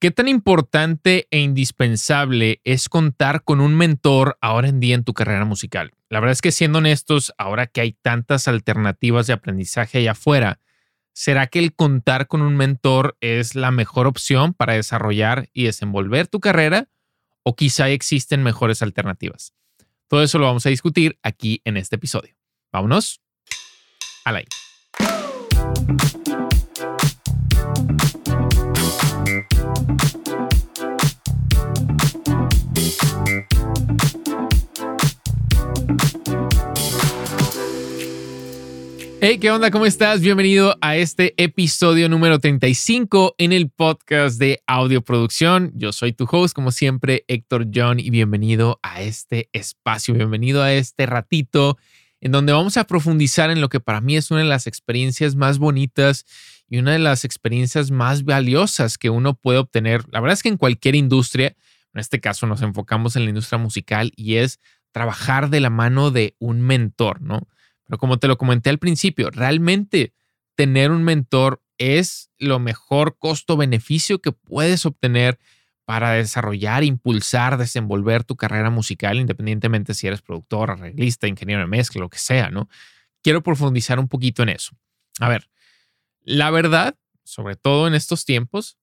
¿Qué tan importante e indispensable es contar con un mentor ahora en día en tu carrera musical? La verdad es que siendo honestos, ahora que hay tantas alternativas de aprendizaje allá afuera, ¿será que el contar con un mentor es la mejor opción para desarrollar y desenvolver tu carrera? ¿O quizá existen mejores alternativas? Todo eso lo vamos a discutir aquí en este episodio. Vámonos al aire. Hey, ¿qué onda? ¿Cómo estás? Bienvenido a este episodio número 35 en el podcast de Audio Producción. Yo soy tu host, como siempre, Héctor John, y bienvenido a este espacio, bienvenido a este ratito en donde vamos a profundizar en lo que para mí es una de las experiencias más bonitas y una de las experiencias más valiosas que uno puede obtener. La verdad es que en cualquier industria, en este caso nos enfocamos en la industria musical y es trabajar de la mano de un mentor, ¿no? Pero como te lo comenté al principio, realmente tener un mentor es lo mejor costo-beneficio que puedes obtener para desarrollar, impulsar, desenvolver tu carrera musical, independientemente si eres productor, arreglista, ingeniero de mezcla, lo que sea, ¿no? Quiero profundizar un poquito en eso. A ver, la verdad, sobre todo en estos tiempos,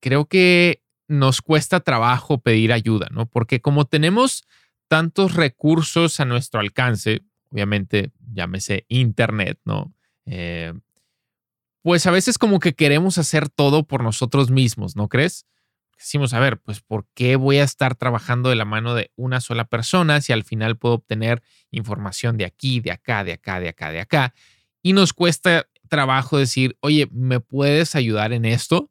creo que nos cuesta trabajo pedir ayuda, ¿no? Porque como tenemos tantos recursos a nuestro alcance, obviamente llámese Internet, ¿no? Eh, pues a veces como que queremos hacer todo por nosotros mismos, ¿no crees? Decimos, a ver, pues ¿por qué voy a estar trabajando de la mano de una sola persona si al final puedo obtener información de aquí, de acá, de acá, de acá, de acá? Y nos cuesta trabajo decir, oye, ¿me puedes ayudar en esto?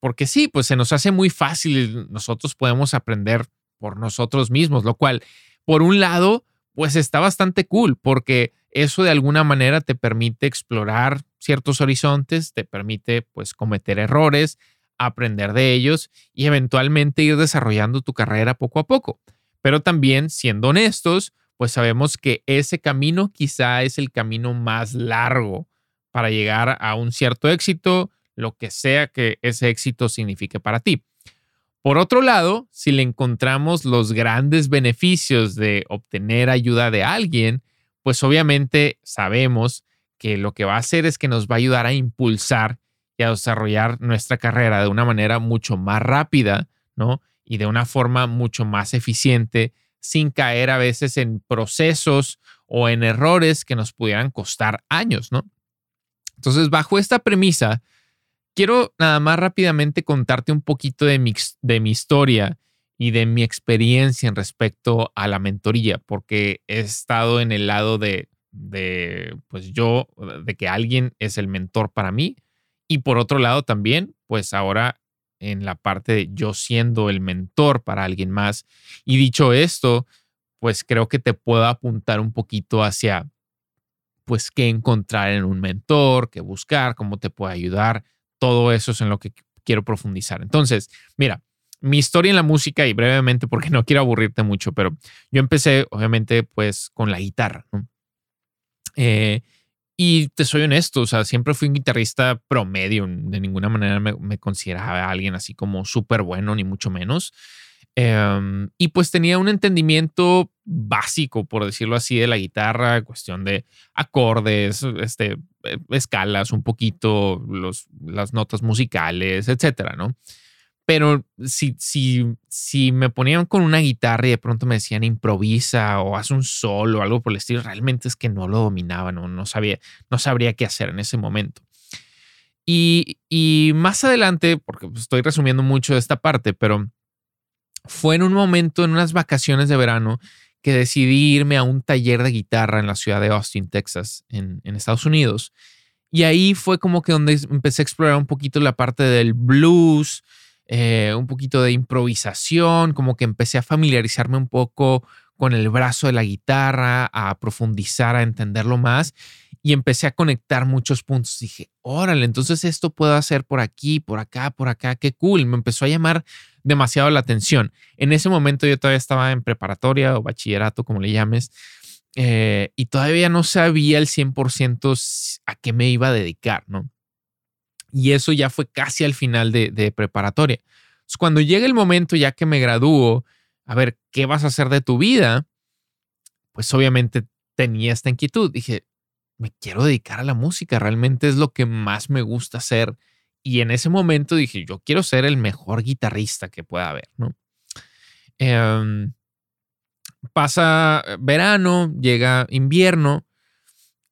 Porque sí, pues se nos hace muy fácil, nosotros podemos aprender por nosotros mismos, lo cual, por un lado, pues está bastante cool porque eso de alguna manera te permite explorar ciertos horizontes, te permite pues cometer errores, aprender de ellos y eventualmente ir desarrollando tu carrera poco a poco. Pero también, siendo honestos, pues sabemos que ese camino quizá es el camino más largo para llegar a un cierto éxito, lo que sea que ese éxito signifique para ti. Por otro lado, si le encontramos los grandes beneficios de obtener ayuda de alguien, pues obviamente sabemos que lo que va a hacer es que nos va a ayudar a impulsar y a desarrollar nuestra carrera de una manera mucho más rápida, ¿no? Y de una forma mucho más eficiente, sin caer a veces en procesos o en errores que nos pudieran costar años, ¿no? Entonces, bajo esta premisa, quiero nada más rápidamente contarte un poquito de mi, de mi historia y de mi experiencia en respecto a la mentoría, porque he estado en el lado de, de, pues yo, de que alguien es el mentor para mí, y por otro lado también, pues ahora en la parte de yo siendo el mentor para alguien más. Y dicho esto, pues creo que te puedo apuntar un poquito hacia, pues, qué encontrar en un mentor, qué buscar, cómo te puede ayudar, todo eso es en lo que quiero profundizar. Entonces, mira, mi historia en la música y brevemente, porque no quiero aburrirte mucho, pero yo empecé, obviamente, pues con la guitarra. Eh, y te soy honesto, o sea, siempre fui un guitarrista promedio, de ninguna manera me, consideraba alguien así como súper bueno, ni mucho menos. Em, y pues tenía un entendimiento básico, por decirlo así, de la guitarra, cuestión de acordes, este, escalas, un poquito, los, las notas musicales, etcétera, ¿no? Pero si, si, si me ponían con una guitarra y de pronto me decían improvisa o haz un solo o algo por el estilo, realmente es que no lo dominaba, no, no, sabía, no sabría qué hacer en ese momento. Y, y más adelante, porque estoy resumiendo mucho de esta parte, pero fue en un momento, en unas vacaciones de verano, que decidí irme a un taller de guitarra en la ciudad de Austin, Texas, en, Estados Unidos. Y ahí fue como que donde empecé a explorar un poquito la parte del blues, eh, un poquito de improvisación, como que empecé a familiarizarme un poco con el brazo de la guitarra, a profundizar, a entenderlo más y empecé a conectar muchos puntos. Dije, órale, entonces esto puedo hacer por aquí, por acá, por acá, qué cool. Me empezó a llamar demasiado la atención. En ese momento yo todavía estaba en preparatoria o bachillerato, como le llames, eh, y todavía no sabía el 100% a qué me iba a dedicar, ¿no? Y eso ya fue casi al final de, de preparatoria. Entonces, cuando llega el momento ya que me gradúo, a ver, ¿qué vas a hacer de tu vida? Pues obviamente tenía esta inquietud. Dije, me quiero dedicar a la música, realmente es lo que más me gusta hacer. Y en ese momento dije, yo quiero ser el mejor guitarrista que pueda haber, ¿no? Em, pasa verano, llega invierno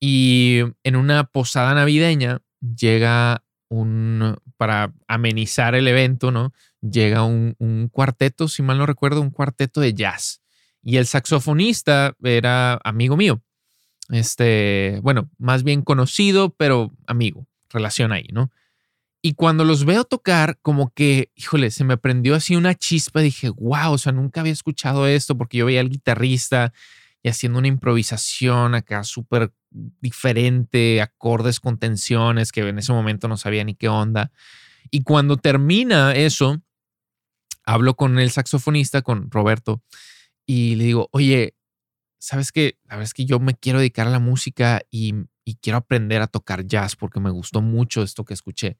y en una posada navideña llega un, para amenizar el evento, ¿no? Llega un, cuarteto, si mal no recuerdo, un cuarteto de jazz. Y el saxofonista era amigo mío. Este, bueno, más bien conocido, pero amigo, relación ahí, ¿no? Y cuando los veo tocar, como que, híjole, se me prendió así una chispa. Dije, wow, o sea, nunca había escuchado esto porque yo veía al guitarrista y haciendo una improvisación acá súper diferente, acordes con tensiones que en ese momento no sabía ni qué onda. Y cuando termina eso, hablo con el saxofonista, con Roberto, y le digo, oye, ¿sabes qué? La verdad es que yo me quiero dedicar a la música y, quiero aprender a tocar jazz porque me gustó mucho esto que escuché.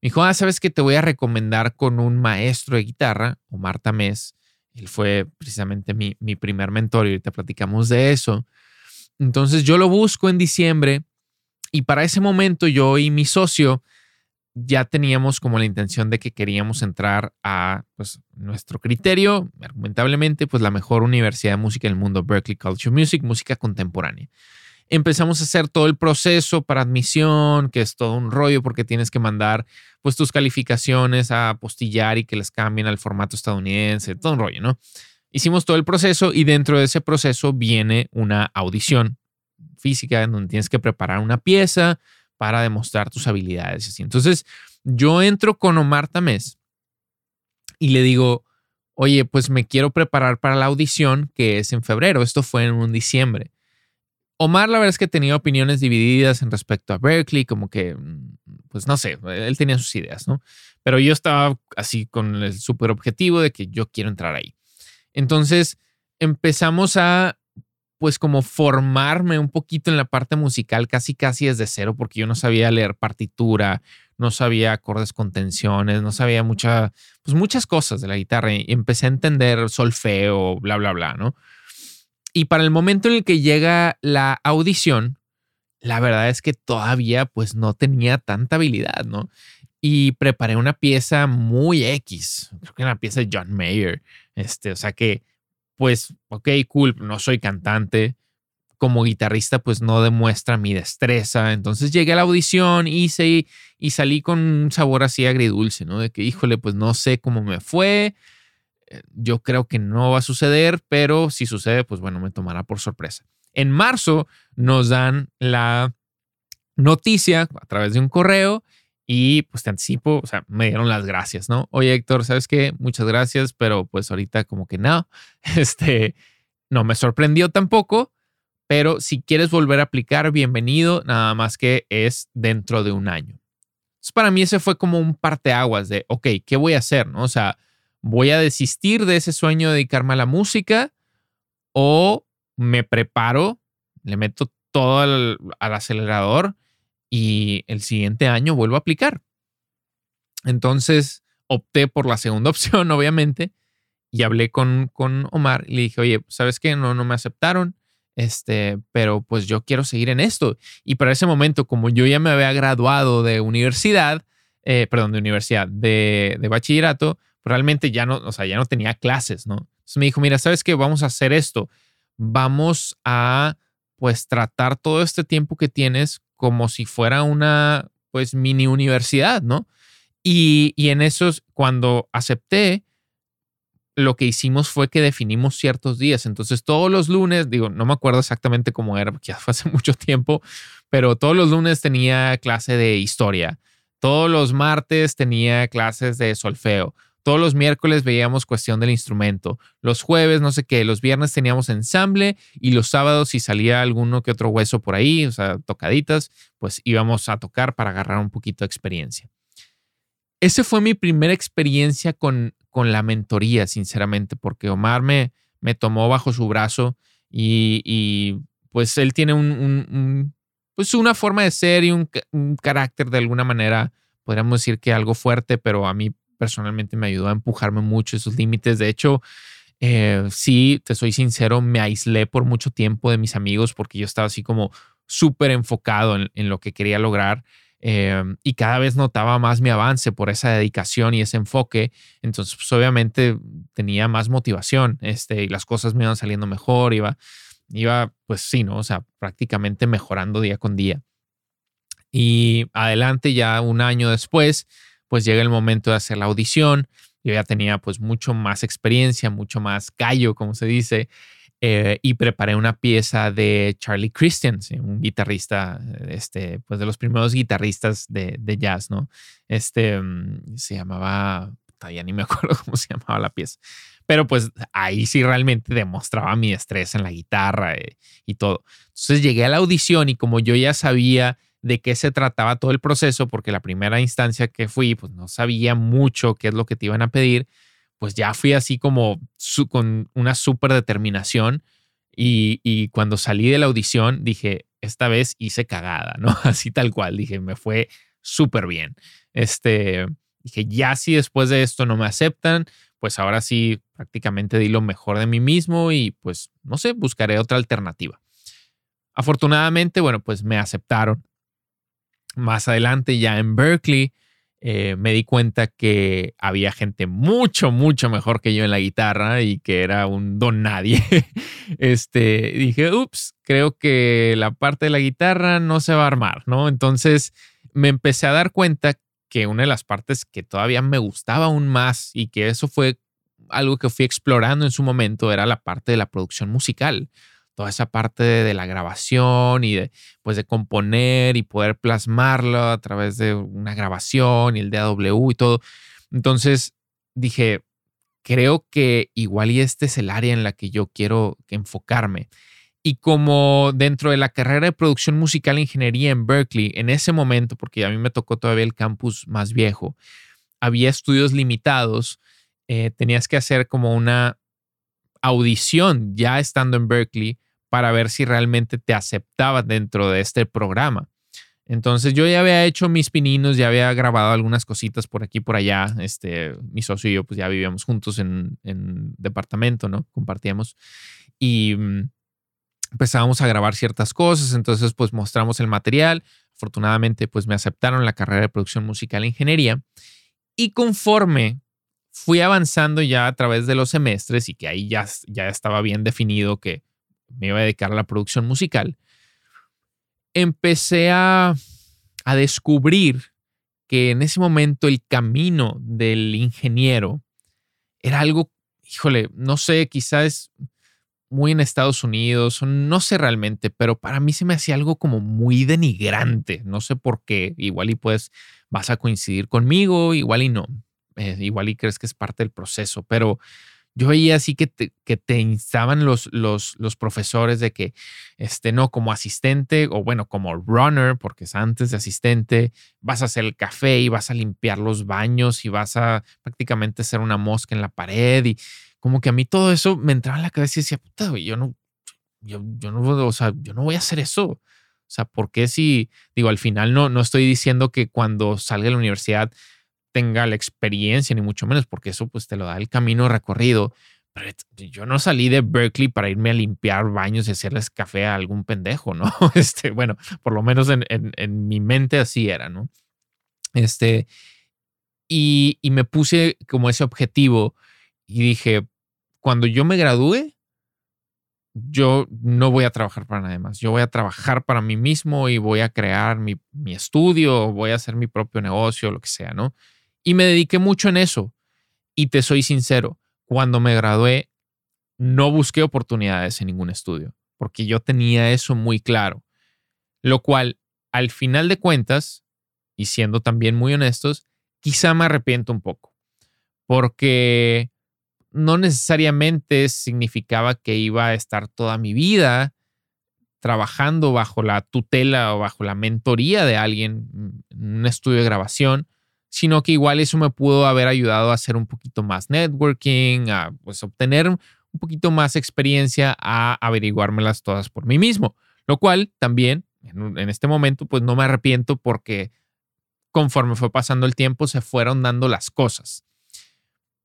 Me dijo, ah, ¿sabes qué? Te voy a recomendar con un maestro de guitarra, Omar Tamés. Él fue precisamente mi, mi primer mentor y ahorita platicamos de eso. Entonces yo lo busco en diciembre y para ese momento yo y mi socio ya teníamos como la intención de que queríamos entrar a pues, nuestro criterio, argumentablemente, pues la mejor universidad de música del mundo, Berkeley Culture Music, música contemporánea empezamos a hacer todo el proceso para admisión, que es todo un rollo porque tienes que mandar pues tus calificaciones a apostillar y que las cambien al formato estadounidense, todo un rollo, ¿no? Hicimos todo el proceso y dentro de ese proceso viene una audición física en donde tienes que preparar una pieza para demostrar tus habilidades. Entonces, yo entro con Omar Tamés y le digo, oye, pues me quiero preparar para la audición que es en febrero. Esto fue en un diciembre. Omar, la verdad es que tenía opiniones divididas en respecto a Berkeley, como que, mm, pues no sé, él tenía sus ideas, ¿no? Pero yo estaba así con el súper objetivo de que yo quiero entrar ahí. Entonces empezamos a, pues como formarme un poquito en la parte musical, casi casi desde cero, porque yo no sabía leer partitura, no sabía acordes con tensiones, no sabía mucha, pues muchas cosas de la guitarra y empecé a entender solfeo, bla, bla, bla, ¿no? Y para el momento en el que llega la audición, la verdad es que todavía pues no tenía tanta habilidad, ¿no? Y preparé una pieza muy X, creo que una pieza de John Mayer, este, o sea que pues, ok, cool, no soy cantante, como guitarrista pues no demuestra mi destreza, entonces llegué a la audición, hice y salí con un sabor así agridulce, ¿no? De que, híjole, pues no sé cómo me fue, eh, yo creo que no va a suceder, pero si sucede, pues bueno, me tomará por sorpresa. En marzo nos dan la noticia a través de un correo y pues te anticipo, o sea, me dieron las gracias, ¿no? Oye, Héctor, ¿sabes qué? Muchas gracias, pero pues ahorita como que no, este, no me sorprendió tampoco, pero si quieres volver a aplicar, bienvenido, nada más que es dentro de un año. Entonces, para mí ese fue como un parteaguas de, ok, ¿qué voy a hacer? ¿No? O sea, voy a desistir de ese sueño de dedicarme a la música o me preparo, le meto todo al, acelerador y el siguiente año vuelvo a aplicar. Entonces opté por la segunda opción, obviamente, y hablé con, con Omar y le dije, oye, ¿sabes qué? No, no me aceptaron, este, pero pues yo quiero seguir en esto. Y para ese momento, como yo ya me había graduado de universidad, eh, perdón, de universidad, de, de bachillerato, realmente ya no, o sea, ya no tenía clases, ¿no? Entonces me dijo, mira, ¿sabes qué? Vamos a hacer esto. Vamos a, pues, tratar todo este tiempo que tienes como si fuera una, pues, mini universidad, ¿no? Y, y en esos, cuando acepté, lo que hicimos fue que definimos ciertos días. Entonces, todos los lunes, digo, no me acuerdo exactamente cómo era, porque ya fue hace mucho tiempo, pero todos los lunes tenía clase de historia. Todos los martes tenía clases de solfeo. Todos los miércoles veíamos cuestión del instrumento. Los jueves, no sé qué. Los viernes teníamos ensamble y los sábados, si salía alguno que otro hueso por ahí, o sea, tocaditas, pues íbamos a tocar para agarrar un poquito de experiencia. Esa fue mi primera experiencia con, con la mentoría, sinceramente, porque Omar me, me tomó bajo su brazo y, pues él tiene un, pues una forma de ser y un, un carácter de alguna manera podríamos decir que algo fuerte, pero a mí personalmente me ayudó a empujarme mucho esos límites. De hecho, eh, sí, te soy sincero, me aislé por mucho tiempo de mis amigos porque yo estaba así como súper enfocado en, lo que quería lograr. Eh, y cada vez notaba más mi avance por esa dedicación y ese enfoque. Entonces, pues, obviamente tenía más motivación este, y las cosas me iban saliendo mejor, iba, iba, pues sí, ¿no? O sea, prácticamente mejorando día con día. Y adelante, ya un año después, pues llega el momento de hacer la audición. Yo ya tenía pues mucho más experiencia, mucho más callo, como se dice, eh, y preparé una pieza de Charlie Christian, un guitarrista, este, pues de los primeros guitarristas de, jazz, ¿no? Este mm, se llamaba, todavía ni me acuerdo cómo se llamaba la pieza, pero pues ahí sí realmente demostraba mi estrés en la guitarra eh, y todo. Entonces llegué a la audición y como yo ya sabía de qué se trataba todo el proceso, porque la primera instancia que fui, pues no sabía mucho qué es lo que te iban a pedir, pues ya fui así como con una súper determinación y, y, cuando salí de la audición dije, esta vez hice cagada, ¿no? Así tal cual, dije, me fue súper bien. Este, dije, ya si después de esto no me aceptan, pues ahora sí prácticamente di lo mejor de mí mismo y pues, no sé, buscaré otra alternativa. Afortunadamente, bueno, pues me aceptaron más adelante, ya en Berkeley, eh, me di cuenta que había gente mucho, mucho mejor que yo en la guitarra y que era un don nadie. este, dije, ups, creo que la parte de la guitarra no se va a armar, ¿no? Entonces me empecé a dar cuenta que una de las partes que todavía me gustaba aún más y que eso fue algo que fui explorando en su momento era la parte de la producción musical toda esa parte de, la grabación y de, pues de componer y poder plasmarlo a través de una grabación y el DAW y todo. Entonces dije, creo que igual y este es el área en la que yo quiero enfocarme. Y como dentro de la carrera de producción musical e ingeniería en Berkeley, en ese momento, porque a mí me tocó todavía el campus más viejo, había estudios limitados, eh, tenías que hacer como una audición ya estando en Berkeley para ver si realmente te aceptaban dentro de este programa. Entonces yo ya había hecho mis pininos, ya había grabado algunas cositas por aquí por allá. Este, mi socio y yo pues ya vivíamos juntos en, en departamento, ¿no? Compartíamos. Y mm, empezábamos a grabar ciertas cosas, entonces pues mostramos el material. Afortunadamente pues me aceptaron la carrera de producción musical e ingeniería. Y conforme fui avanzando ya a través de los semestres y que ahí ya, ya estaba bien definido que me iba a dedicar a la producción musical, empecé a, a descubrir que en ese momento el camino del ingeniero era algo, híjole, no sé, quizás muy en Estados Unidos, no sé realmente, pero para mí se me hacía algo como muy denigrante, no sé por qué, igual y pues vas a coincidir conmigo, igual y no, eh, igual y crees que es parte del proceso, pero yo veía así que te, que te instaban los, los, los profesores de que, este, no, como asistente o bueno, como runner, porque es antes de asistente, vas a hacer el café y vas a limpiar los baños y vas a prácticamente hacer una mosca en la pared y como que a mí todo eso me entraba en la cabeza y decía, puta, yo no, yo, yo no, o sea, yo no voy a hacer eso. O sea, ¿por qué si, digo, al final no, no estoy diciendo que cuando salga de la universidad tenga la experiencia, ni mucho menos, porque eso pues te lo da el camino recorrido. Pero yo no salí de Berkeley para irme a limpiar baños y hacerles café a algún pendejo, ¿no? Este, bueno, por lo menos en, en, mi mente así era, ¿no? Este, y, y me puse como ese objetivo y dije, cuando yo me gradúe, yo no voy a trabajar para nadie más. Yo voy a trabajar para mí mismo y voy a crear mi, mi estudio, voy a hacer mi propio negocio, lo que sea, ¿no? Y me dediqué mucho en eso. Y te soy sincero, cuando me gradué, no busqué oportunidades en ningún estudio, porque yo tenía eso muy claro. Lo cual, al final de cuentas, y siendo también muy honestos, quizá me arrepiento un poco, porque no necesariamente significaba que iba a estar toda mi vida trabajando bajo la tutela o bajo la mentoría de alguien en un estudio de grabación, sino que igual eso me pudo haber ayudado a hacer un poquito más networking, a pues obtener un poquito más experiencia, a averiguármelas todas por mí mismo, lo cual también en, este momento pues no me arrepiento porque conforme fue pasando el tiempo se fueron dando las cosas.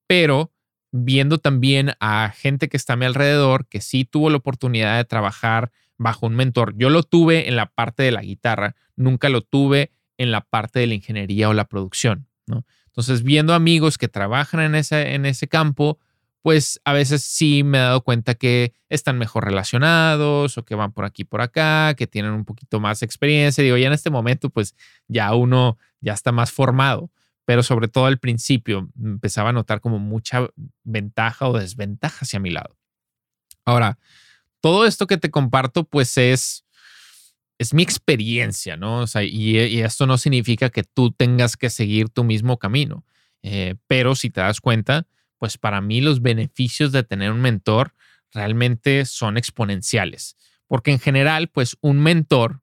Pero viendo también a gente que está a mi alrededor que sí tuvo la oportunidad de trabajar bajo un mentor. Yo lo tuve en la parte de la guitarra, nunca lo tuve en la parte de la ingeniería o la producción, ¿no? Entonces, viendo amigos que trabajan en ese, en ese campo, pues a veces sí me he dado cuenta que están mejor relacionados o que van por aquí, por acá, que tienen un poquito más experiencia. Digo, ya en este momento, pues ya uno ya está más formado pero sobre todo al principio empezaba a notar como mucha ventaja o desventaja hacia mi lado. Ahora, todo esto que te comparto, pues es, es mi experiencia, ¿no? O sea, y, esto no significa que tú tengas que seguir tu mismo camino, eh, pero si te das cuenta, pues para mí los beneficios de tener un mentor realmente son exponenciales, porque en general, pues un mentor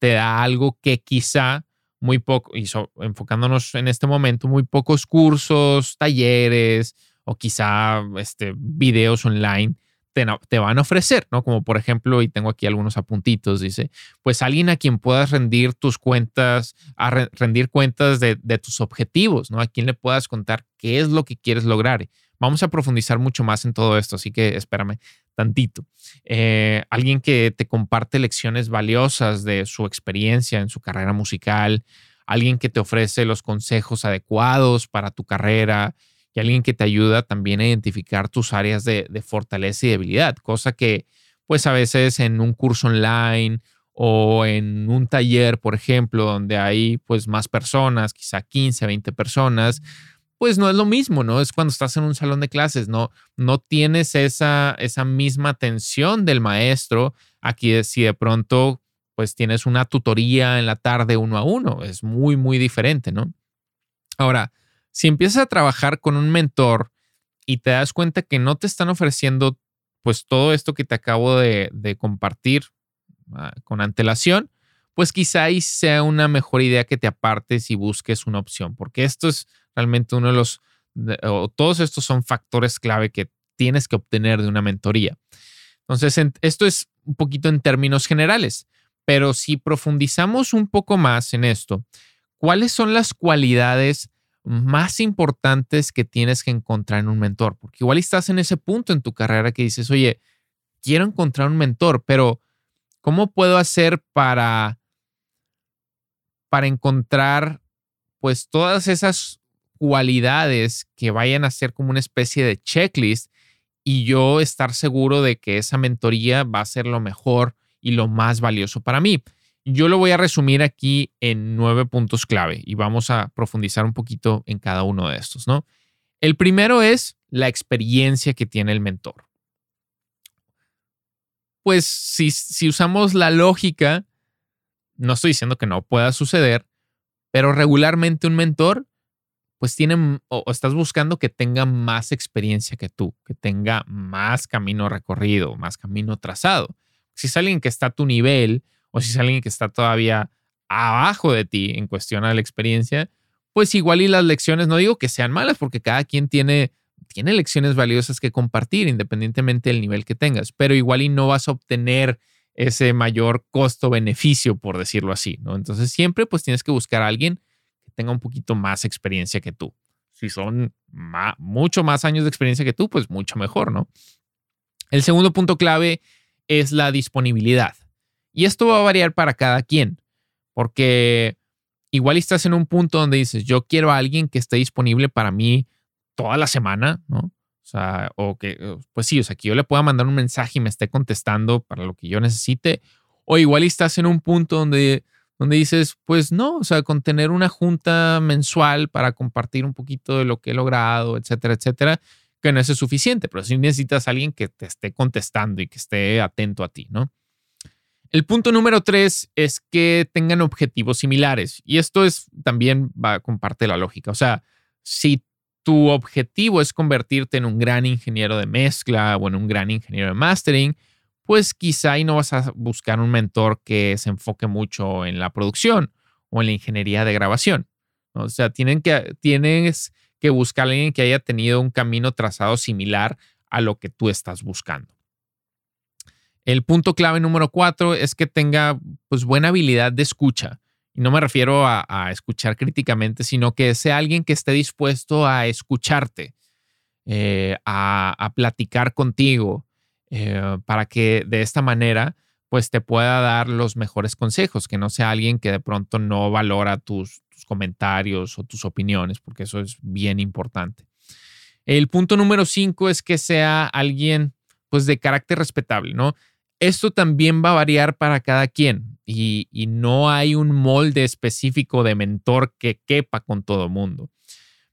te da algo que quizá muy poco, y enfocándonos en este momento, muy pocos cursos, talleres o quizá este, videos online te, van a ofrecer, ¿no? Como por ejemplo, y tengo aquí algunos apuntitos, dice, pues alguien a quien puedas rendir tus cuentas, a rendir cuentas de, de, tus objetivos, ¿no? A quien le puedas contar qué es lo que quieres lograr. Vamos a profundizar mucho más en todo esto, así que espérame tantito. Eh, alguien que te comparte lecciones valiosas de su experiencia en su carrera musical, alguien que te ofrece los consejos adecuados para tu carrera y alguien que te ayuda también a identificar tus áreas de, fortaleza y debilidad, cosa que pues a veces en un curso online o en un taller, por ejemplo, donde hay pues más personas, quizá 15, 20 personas, pues no es lo mismo, ¿no? Es cuando estás en un salón de clases, no, no tienes esa, esa misma atención del maestro. Aquí si de pronto pues tienes una tutoría en la tarde uno a uno, es muy, muy diferente, ¿no? Ahora, si empiezas a trabajar con un mentor y te das cuenta que no te están ofreciendo pues todo esto que te acabo de, compartir ah, con antelación, pues quizá ahí sea una mejor idea que te apartes y busques una opción, porque esto es realmente uno de los, o todos estos son factores clave que tienes que obtener de una mentoría. Entonces, esto es un poquito en términos generales, pero si profundizamos un poco más en esto, ¿cuáles son las cualidades más importantes que tienes que encontrar en un mentor? Porque igual estás en ese punto en tu carrera que dices, oye, quiero encontrar un mentor, pero ¿cómo puedo hacer para, para encontrar pues todas esas cualidades que vayan a ser como una especie de checklist y yo estar seguro de que esa mentoría va a ser lo mejor y lo más valioso para mí. Yo lo voy a resumir aquí en nueve puntos clave y vamos a profundizar un poquito en cada uno de estos, ¿no? El primero es la experiencia que tiene el mentor. Pues si, si usamos la lógica, no estoy diciendo que no pueda suceder, pero regularmente un mentor pues tienen o, estás buscando que tenga más experiencia que tú, que tenga más camino recorrido, más camino trazado. Si es alguien que está a tu nivel o si es alguien que está todavía abajo de ti en cuestión a la experiencia, pues igual y las lecciones, no digo que sean malas, porque cada quien tiene, tiene lecciones valiosas que compartir, independientemente del nivel que tengas, pero igual y no vas a obtener ese mayor costo-beneficio, por decirlo así, ¿no? Entonces siempre pues tienes que buscar a alguien tenga un poquito más experiencia que tú. Si son mucho más años de experiencia que tú, pues mucho mejor, ¿no? El segundo punto clave es la disponibilidad. Y esto va a variar para cada quien, porque igual estás en un punto donde dices, yo quiero a alguien que esté disponible para mí toda la semana, ¿no? O sea, o que, pues sí, o sea, que yo le pueda mandar un mensaje y me esté contestando para lo que yo necesite. O igual estás en un punto donde donde dices, pues no, o sea, con tener una junta mensual para compartir un poquito de lo que he logrado, etcétera, etcétera, que no es suficiente, pero sí necesitas a alguien que te esté contestando y que esté atento a ti, ¿no? El punto número tres es que tengan objetivos similares. Y esto es también va con parte de la lógica. O sea, si tu objetivo es convertirte en un gran ingeniero de mezcla o en un gran ingeniero de mastering, pues quizá ahí no vas a buscar un mentor que se enfoque mucho en la producción o en la ingeniería de grabación. O sea, tienen que, tienes que buscar a alguien que haya tenido un camino trazado similar a lo que tú estás buscando. El punto clave número cuatro es que tenga pues buena habilidad de escucha. Y no me refiero a, escuchar críticamente, sino que sea alguien que esté dispuesto a escucharte, eh, a, platicar contigo, eh, para que de esta manera pues te pueda dar los mejores consejos, que no sea alguien que de pronto no valora tus, tus comentarios o tus opiniones, porque eso es bien importante. El punto número cinco es que sea alguien pues de carácter respetable, ¿no? Esto también va a variar para cada quien y, no hay un molde específico de mentor que quepa con todo mundo.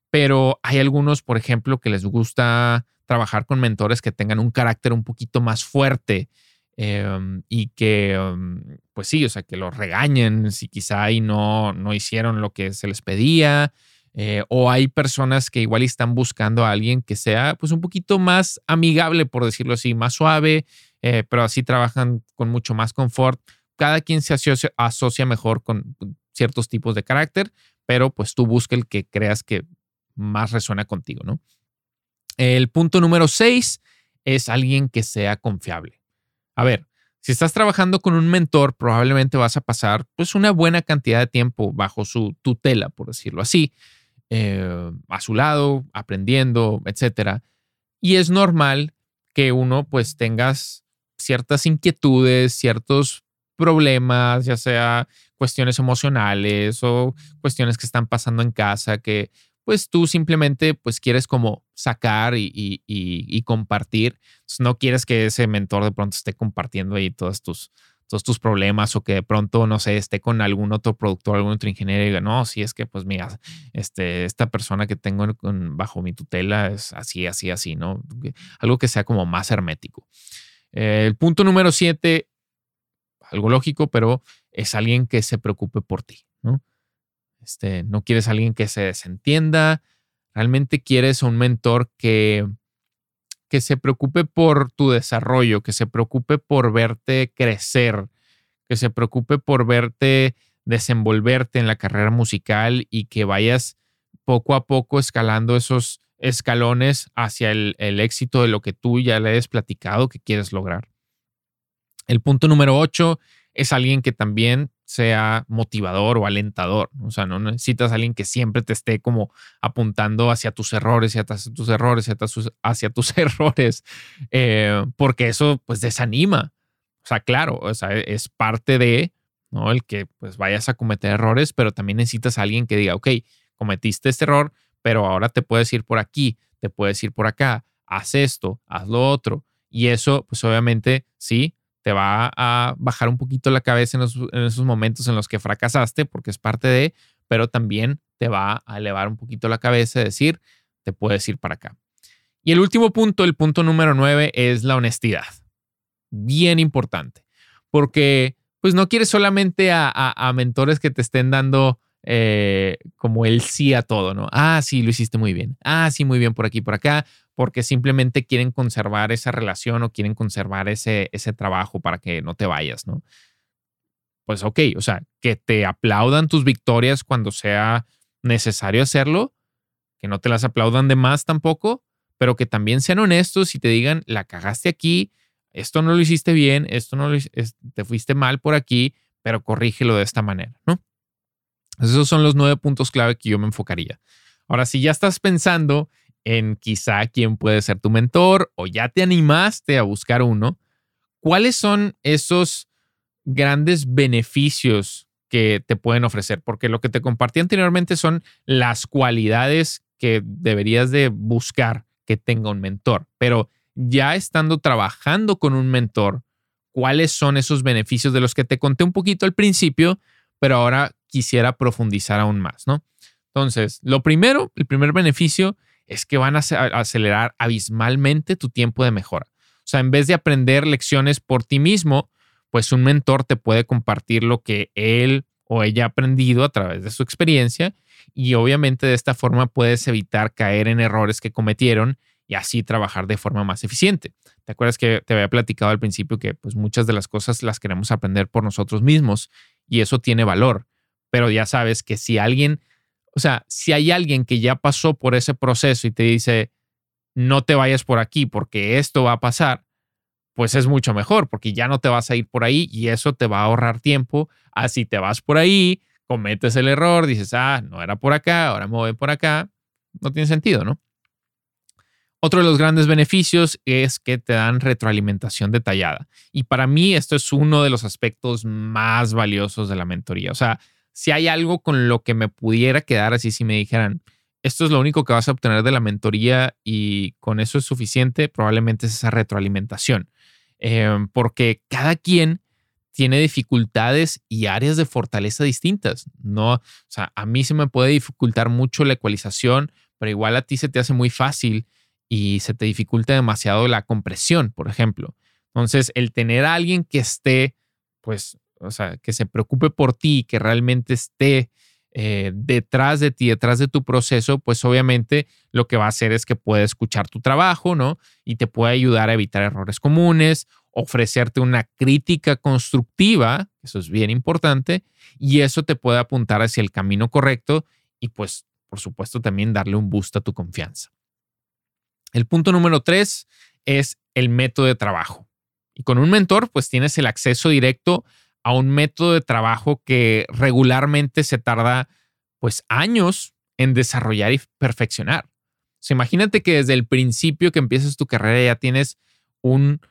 Pero hay algunos, por ejemplo, que les gusta trabajar con mentores que tengan un carácter un poquito más fuerte em, y que, em, pues sí, o sea, que los regañen si quizá ahí no, no hicieron lo que se les pedía. Eh, o hay personas que igual están buscando a alguien que sea pues un poquito más amigable, por decirlo así, más suave, eh, pero así trabajan con mucho más confort. Cada quien se asocia, mejor con ciertos tipos de carácter, pero pues tú busca el que creas que más resuena contigo, ¿no? El punto número seis es alguien que sea confiable. A ver, si estás trabajando con un mentor, probablemente vas a pasar pues una buena cantidad de tiempo bajo su tutela, por decirlo así, eh, a su lado, aprendiendo, etcétera. Y es normal que uno pues tengas ciertas inquietudes, ciertos problemas, ya sea cuestiones emocionales o cuestiones que están pasando en casa que pues tú simplemente pues quieres como sacar y, compartir. no quieres que ese mentor de pronto esté compartiendo ahí todos tus, todos tus problemas o que de pronto, no sé, esté con algún otro productor, algún otro ingeniero y diga, no, si es que pues mira, este, esta persona que tengo bajo mi tutela es así, así, así, ¿no? Algo que sea como más hermético el punto número siete, algo lógico, pero es alguien que se preocupe por ti, ¿no? Este, no quieres alguien que se desentienda, realmente quieres un mentor que, que se preocupe por tu desarrollo, que se preocupe por verte crecer, que se preocupe por verte desenvolverte en la carrera musical y que vayas poco a poco escalando esos escalones hacia el, éxito de lo que tú ya le has platicado que quieres lograr. El punto número ocho es alguien que también sea motivador o alentador. O sea, no necesitas alguien que siempre te esté como apuntando hacia tus errores, y hacia tus errores, hacia tus, errores, eh, porque eso pues desanima. O sea, claro, o sea, es parte de, ¿no? El que pues vayas a cometer errores, pero también necesitas a alguien que diga, ok, cometiste este error, pero ahora te puedes ir por aquí, te puedes ir por acá, haz esto, haz lo otro. Y eso, pues obviamente, sí, te va a bajar un poquito la cabeza en, esos momentos en los que fracasaste, porque es parte de, pero también te va a elevar un poquito la cabeza decir, te puedes ir para acá. Y el último punto, el punto número nueve, es la honestidad. Bien importante, porque pues no quieres solamente a mentores que te estén dando eh, como el sí a todo, ¿no? Ah, sí, lo hiciste muy bien. Ah, sí, muy bien por aquí, por acá, porque simplemente quieren conservar esa relación o quieren conservar ese, ese trabajo para que no te vayas, ¿no? Pues ok, o sea, que te aplaudan tus victorias cuando sea necesario hacerlo, que no te las aplaudan de más tampoco, pero que también sean honestos y te digan, la cagaste aquí, esto no lo hiciste bien, esto no lo, te fuiste mal por aquí, pero corrígelo de esta manera, ¿no? Esos son los nueve puntos clave que yo me enfocaría. Ahora, si ya estás pensando en quizá quién puede ser tu mentor o ya te animaste a buscar uno, ¿cuáles son esos grandes beneficios que te pueden ofrecer? Porque lo que te compartí anteriormente son las cualidades que deberías de buscar que tenga un mentor, pero ya estando trabajando con un mentor, ¿cuáles son esos beneficios de los que te conté un poquito al principio? Pero ahora quisiera profundizar aún más, ¿no? Entonces, lo primero, el primer beneficio es que van a acelerar abismalmente tu tiempo de mejora. O sea, en vez de aprender lecciones por ti mismo, pues un mentor te puede compartir lo que él o ella ha aprendido a través de su experiencia y obviamente de esta forma puedes evitar caer en errores que cometieron y así trabajar de forma más eficiente. ¿Te acuerdas que te había platicado al principio que pues muchas de las cosas las queremos aprender por nosotros mismos y eso tiene valor? Pero ya sabes que si alguien, o sea, si hay alguien que ya pasó por ese proceso y te dice, no te vayas por aquí porque esto va a pasar, pues es mucho mejor porque ya no te vas a ir por ahí y eso te va a ahorrar tiempo. Así te vas por ahí, cometes el error, dices, ah, no era por acá, ahora me voy por acá, no tiene sentido, ¿no? Otro de los grandes beneficios es que te dan retroalimentación detallada. Y para mí esto es uno de los aspectos más valiosos de la mentoría. O sea, si hay algo con lo que me pudiera quedar así, si me dijeran, esto es lo único que vas a obtener de la mentoría y con eso es suficiente, probablemente es esa retroalimentación. Em, porque cada quien tiene dificultades y áreas de fortaleza distintas. No, o sea, a mí se me puede dificultar mucho la ecualización, pero igual a ti se te hace muy fácil y se te dificulta demasiado la compresión, por ejemplo. Entonces, el tener a alguien que esté, pues, o sea, que se preocupe por ti, que realmente esté eh, detrás de ti, detrás de tu proceso, pues obviamente lo que va a hacer es que puede escuchar tu trabajo, ¿no? Y te puede ayudar a evitar errores comunes, ofrecerte una crítica constructiva, eso es bien importante, y eso te puede apuntar hacia el camino correcto y pues, por supuesto, también darle un boost a tu confianza. El punto número tres es el método de trabajo. Y con un mentor, pues tienes el acceso directo a un método de trabajo que regularmente se tarda pues años en desarrollar y perfeccionar. imagínate que desde el principio que empiezas tu carrera ya tienes un,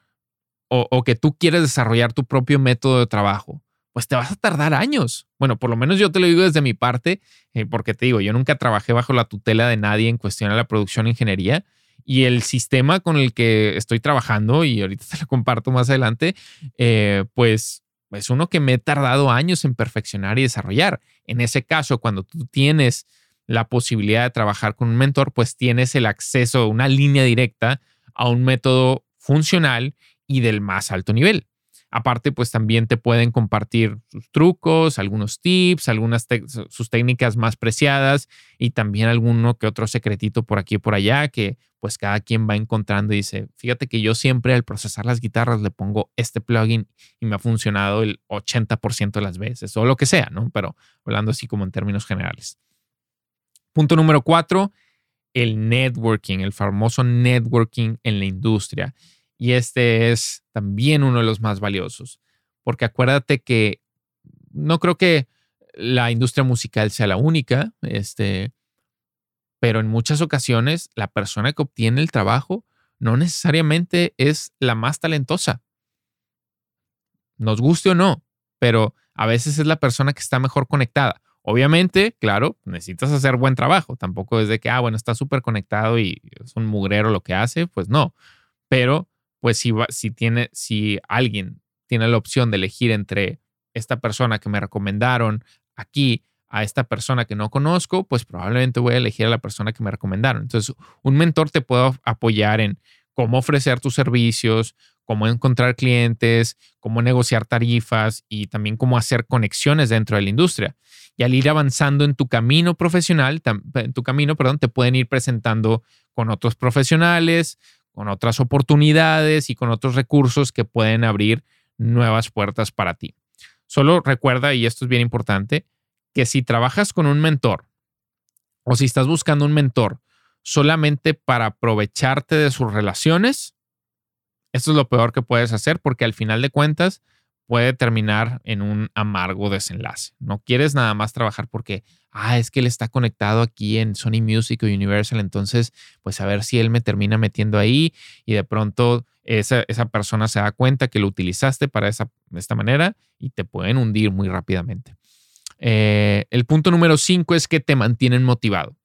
o, que tú quieres desarrollar tu propio método de trabajo, pues te vas a tardar años. Bueno, por lo menos yo te lo digo desde mi parte, eh, porque te digo, yo nunca trabajé bajo la tutela de nadie en cuestión de la producción e ingeniería, y el sistema con el que estoy trabajando, y ahorita te lo comparto más adelante, eh, pues es uno que me he tardado años en perfeccionar y desarrollar. En ese caso, cuando tú tienes la posibilidad de trabajar con un mentor, pues tienes el acceso, una línea directa a un método funcional y del más alto nivel. Aparte, pues también te pueden compartir sus trucos, algunos tips, algunas sus técnicas más preciadas y también alguno que otro secretito por aquí y por allá que pues cada quien va encontrando y dice, fíjate que yo siempre al procesar las guitarras le pongo este plugin y me ha funcionado el 80% de las veces o lo que sea, ¿no? Pero hablando así como en términos generales. Punto número cuatro, el networking, el famoso networking en la industria. Y este es también uno de los más valiosos, porque acuérdate que no creo que la industria musical sea la única, este, pero en muchas ocasiones la persona que obtiene el trabajo no necesariamente es la más talentosa. Nos guste o no, pero a veces es la persona que está mejor conectada. Obviamente, claro, necesitas hacer buen trabajo. Tampoco es de que, ah, bueno, está súper conectado y es un mugrero lo que hace. Pues no. Pero pues si, si, tiene, si alguien tiene la opción de elegir entre esta persona que me recomendaron aquí a esta persona que no conozco, pues probablemente voy a elegir a la persona que me recomendaron. Entonces, un mentor te puede apoyar en cómo ofrecer tus servicios, cómo encontrar clientes, cómo negociar tarifas y también cómo hacer conexiones dentro de la industria. Y al ir avanzando en tu camino profesional, en tu camino, perdón, te pueden ir presentando con otros profesionales, con otras oportunidades y con otros recursos que pueden abrir nuevas puertas para ti. Solo recuerda, y esto es bien importante, que si trabajas con un mentor o si estás buscando un mentor solamente para aprovecharte de sus relaciones, esto es lo peor que puedes hacer porque al final de cuentas puede terminar en un amargo desenlace. No quieres nada más trabajar porque, ah, es que él está conectado aquí en Sony Music o Universal, entonces, pues a ver si él me termina metiendo ahí y de pronto esa, esa persona se da cuenta que lo utilizaste para esa, esta manera y te pueden hundir muy rápidamente. Eh, el punto número cinco es que te mantienen motivado.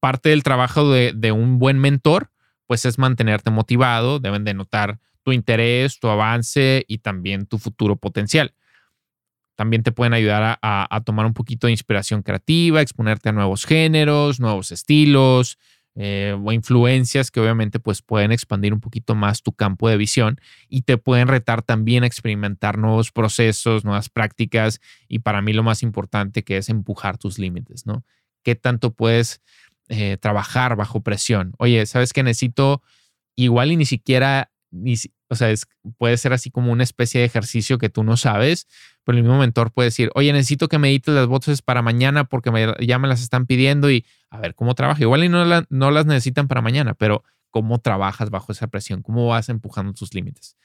Parte del trabajo de, de un buen mentor, pues es mantenerte motivado, deben de notar tu interés, tu avance y también tu futuro potencial. También te pueden ayudar a, tomar un poquito de inspiración creativa, exponerte a nuevos géneros, nuevos estilos eh, o influencias que obviamente pues pueden expandir un poquito más tu campo de visión y te pueden retar también a experimentar nuevos procesos, nuevas prácticas y para mí lo más importante que es empujar tus límites, ¿no? ¿Qué tanto puedes eh, trabajar bajo presión? Oye, ¿sabes que necesito igual y ni siquiera o sea, puede ser así como una especie de ejercicio que tú no sabes, pero el mismo mentor puede decir, oye, necesito que me edites las voces para mañana porque ya me las están pidiendo y a ver cómo trabaja. Igual y no, no las necesitan para mañana, pero cómo trabajas bajo esa presión, cómo vas empujando tus límites.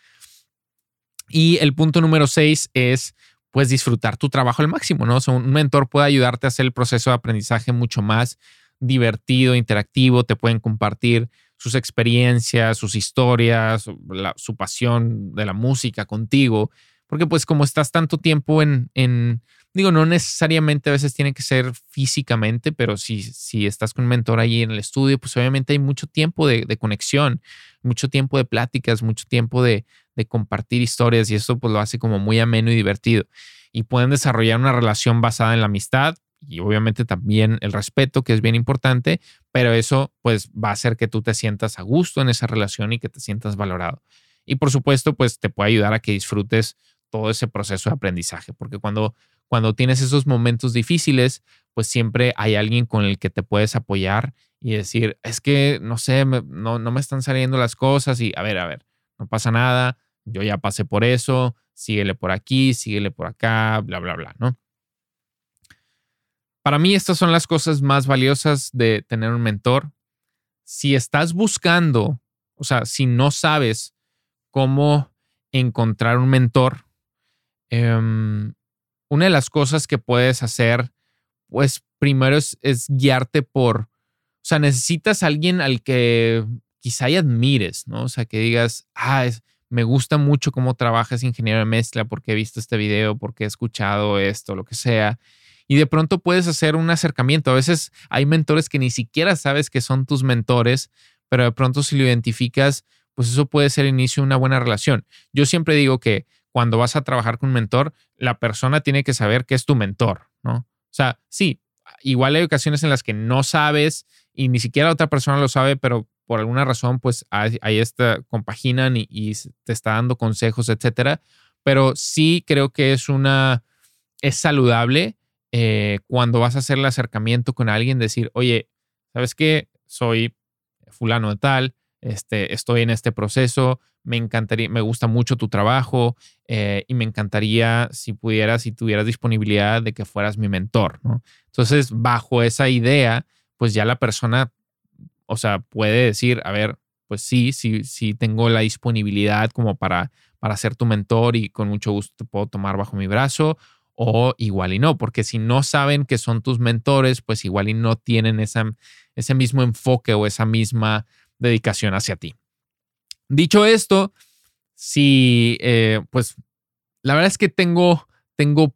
Y el punto número seis es, puedes disfrutar tu trabajo al máximo, ¿no? O un mentor puede ayudarte a hacer el proceso de aprendizaje mucho más divertido, interactivo, te pueden compartir sus experiencias, sus historias, su pasión de la música contigo, porque pues como estás tanto tiempo en, en, digo, no necesariamente a veces tiene que ser físicamente, pero si, si estás con un mentor ahí en el estudio, pues obviamente hay mucho tiempo de, de conexión, mucho tiempo de pláticas, mucho tiempo de, de compartir historias y eso pues lo hace como muy ameno y divertido. Y pueden desarrollar una relación basada en la amistad y obviamente también el respeto, que es bien importante, pero eso pues va a hacer que tú te sientas a gusto en esa relación y que te sientas valorado. Y por supuesto, pues te puede ayudar a que disfrutes todo ese proceso de aprendizaje, porque cuando, cuando tienes esos momentos difíciles, pues siempre hay alguien con el que te puedes apoyar y decir, es que, no sé, no, no me están saliendo las cosas y a ver, a ver, no pasa nada, yo ya pasé por eso, síguele por aquí, síguele por acá, bla, bla, bla, ¿no? Para mí estas son las cosas más valiosas de tener un mentor. Si estás buscando, o sea, si no sabes cómo encontrar un mentor, em, una de las cosas que puedes hacer, pues primero es, guiarte por, o sea, necesitas a alguien al que quizá y admires, ¿no? O sea, que digas, ah, es, me gusta mucho cómo trabajas ingeniero de mezcla porque he visto este video, porque he escuchado esto, lo que sea. Y de pronto puedes hacer un acercamiento. A veces hay mentores que ni siquiera sabes que son tus mentores, pero de pronto si lo identificas, pues eso puede ser inicio de una buena relación. Yo siempre digo que cuando vas a trabajar con un mentor, la persona tiene que saber que es tu mentor, ¿no? O sea, sí, igual hay ocasiones en las que no sabes y ni siquiera otra persona lo sabe, pero por alguna razón, pues ahí, está, compaginan y, te está dando consejos, etcétera. Pero sí creo que es una, es saludable eh, cuando vas a hacer el acercamiento con alguien, decir, oye, ¿sabes qué? Soy fulano de tal, este, estoy en este proceso, me encantaría, me gusta mucho tu trabajo eh, y me encantaría si pudieras, si tuvieras disponibilidad de que fueras mi mentor, ¿no? Entonces, bajo esa idea, pues ya la persona o sea, puede decir, a ver, pues sí, sí, sí tengo la disponibilidad como para, para ser tu mentor y con mucho gusto te puedo tomar bajo mi brazo o igual y no, porque si no saben que son tus mentores, pues igual y no tienen ese mismo enfoque o esa misma dedicación hacia ti. Dicho esto, si, eh, pues la verdad es que tengo, tengo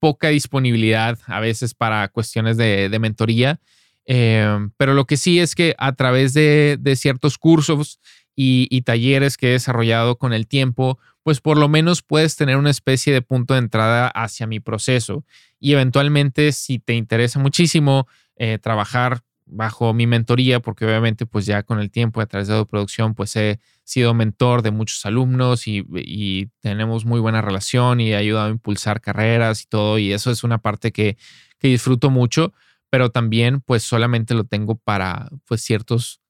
poca disponibilidad a veces para cuestiones de, de mentoría. Em, pero lo que sí es que a través de, ciertos cursos y, talleres que he desarrollado con el tiempo, pues por lo menos puedes tener una especie de punto de entrada hacia mi proceso. Y eventualmente, si te interesa muchísimo eh, trabajar bajo mi mentoría, porque obviamente pues ya con el tiempo a través de la producción pues he sido mentor de muchos alumnos y, y, tenemos muy buena relación y he ayudado a impulsar carreras y todo y eso es una parte que, que disfruto mucho pero también pues solamente lo tengo para pues ciertos,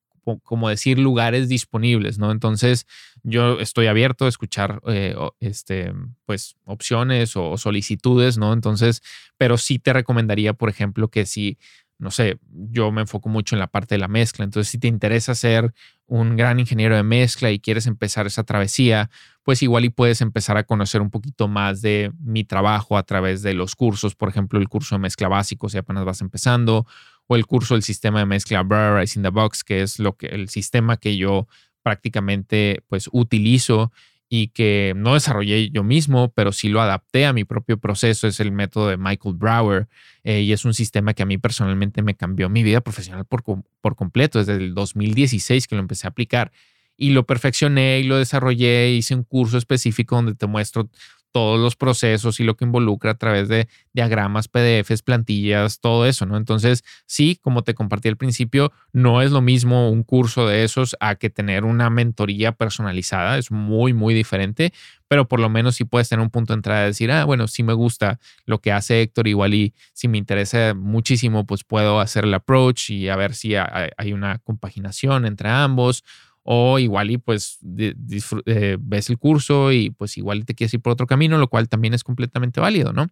como decir, lugares disponibles, ¿no? Entonces yo estoy abierto a escuchar eh, este, pues opciones o solicitudes, ¿no? Entonces, pero sí te recomendaría, por ejemplo, que si no sé, yo me enfoco mucho en la parte de la mezcla. Entonces, si te interesa ser un gran ingeniero de mezcla y quieres empezar esa travesía, pues igual y puedes empezar a conocer un poquito más de mi trabajo a través de los cursos, por ejemplo, el curso de mezcla básico si apenas vas empezando, o el curso del sistema de mezcla Burr in the Box, que es lo que el sistema que yo prácticamente pues utilizo y que no desarrollé yo mismo, pero sí lo adapté a mi propio proceso. Es el método de Michael Brower eh, y es un sistema que a mí personalmente me cambió mi vida profesional por, por completo. Desde el 2016 que lo empecé a aplicar y lo perfeccioné y lo desarrollé. Hice un curso específico donde te muestro todos los procesos y lo que involucra a través de diagramas, PDFs, plantillas, todo eso, ¿no? Entonces, sí, como te compartí al principio, no es lo mismo un curso de esos a que tener una mentoría personalizada, es muy, muy diferente, pero por lo menos sí puedes tener un punto de entrada de decir, ah, bueno, sí me gusta lo que hace Héctor, igual y si me interesa muchísimo, pues puedo hacer el approach y a ver si hay una compaginación entre ambos o igual y pues eh, ves el curso y pues igual te quieres ir por otro camino, lo cual también es completamente válido, ¿no?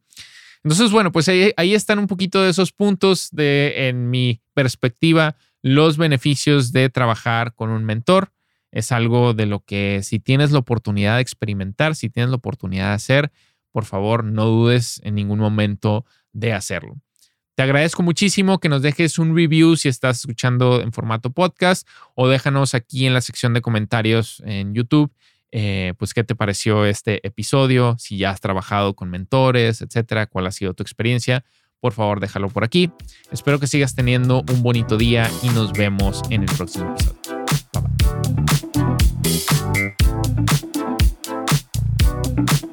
Entonces, bueno, pues ahí, ahí están un poquito de esos puntos de, en mi perspectiva, los beneficios de trabajar con un mentor. Es algo de lo que si tienes la oportunidad de experimentar, si tienes la oportunidad de hacer, por favor, no dudes en ningún momento de hacerlo. Te agradezco muchísimo que nos dejes un review si estás escuchando en formato podcast o déjanos aquí en la sección de comentarios en YouTube, eh, pues qué te pareció este episodio, si ya has trabajado con mentores, etcétera, cuál ha sido tu experiencia. Por favor, déjalo por aquí. Espero que sigas teniendo un bonito día y nos vemos en el próximo episodio. Bye.